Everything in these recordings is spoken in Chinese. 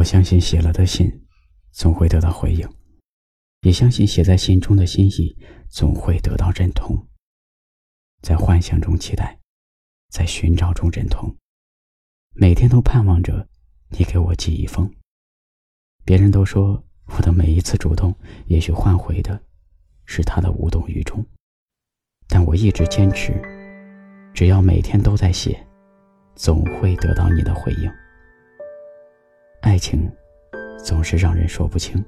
我相信写了的信总会得到回应，也相信写在信中的心意总会得到认同。在幻想中期待，在寻找中认同，每天都盼望着你给我寄一封。别人都说我的每一次主动，也许换回的是他的无动于衷，但我一直坚持，只要每天都在写，总会得到你的回应。爱情总是让人说不清，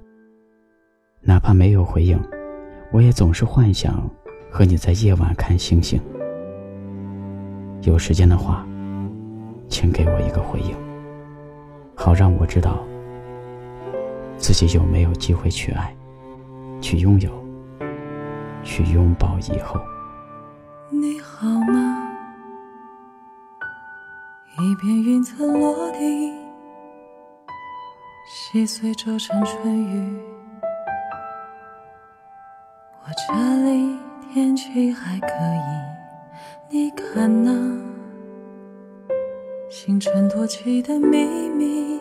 哪怕没有回应，我也总是幻想和你在夜晚看星星。有时间的话，请给我一个回应，好让我知道。自己有没有机会去爱，去拥有，去拥抱以后？你好吗？一片云层落地，细碎皱成春雨。我这里天气还可以，你看那星辰多起的秘密。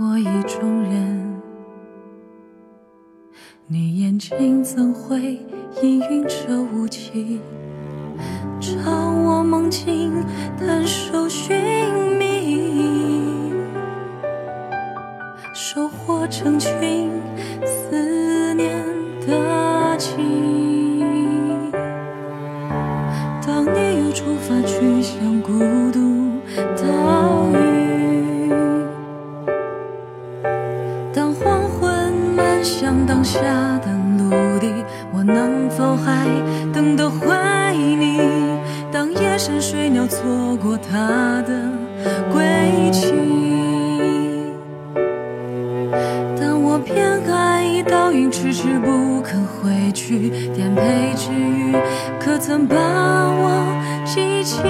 我意中人，你眼睛怎会氤氲着雾气？朝我梦境探手寻收获成群思念的情。当你又出发去向孤独岛屿。当黄昏漫向当下的陆地，我能否还等得回你？当夜深水鸟错过它的归期，倒影迟迟不肯回去，颠沛之余，可曾把我记起？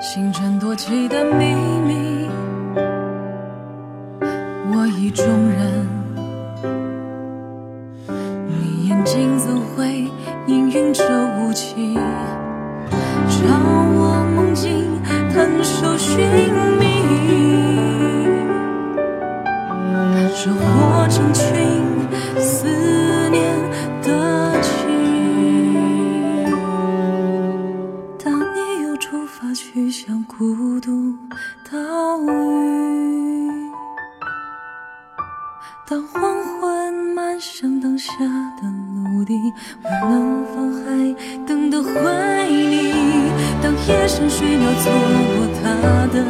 星辰多奇的秘密，中人，你眼睛怎会氤氲着雾气？当黄昏漫上灯下的陆地，我能否还等得回你？当夜深水鸟错过它的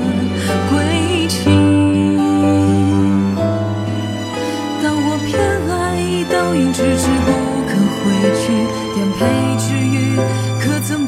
归期，当我偏爱倒影迟迟不肯回去，颠沛之余，可曾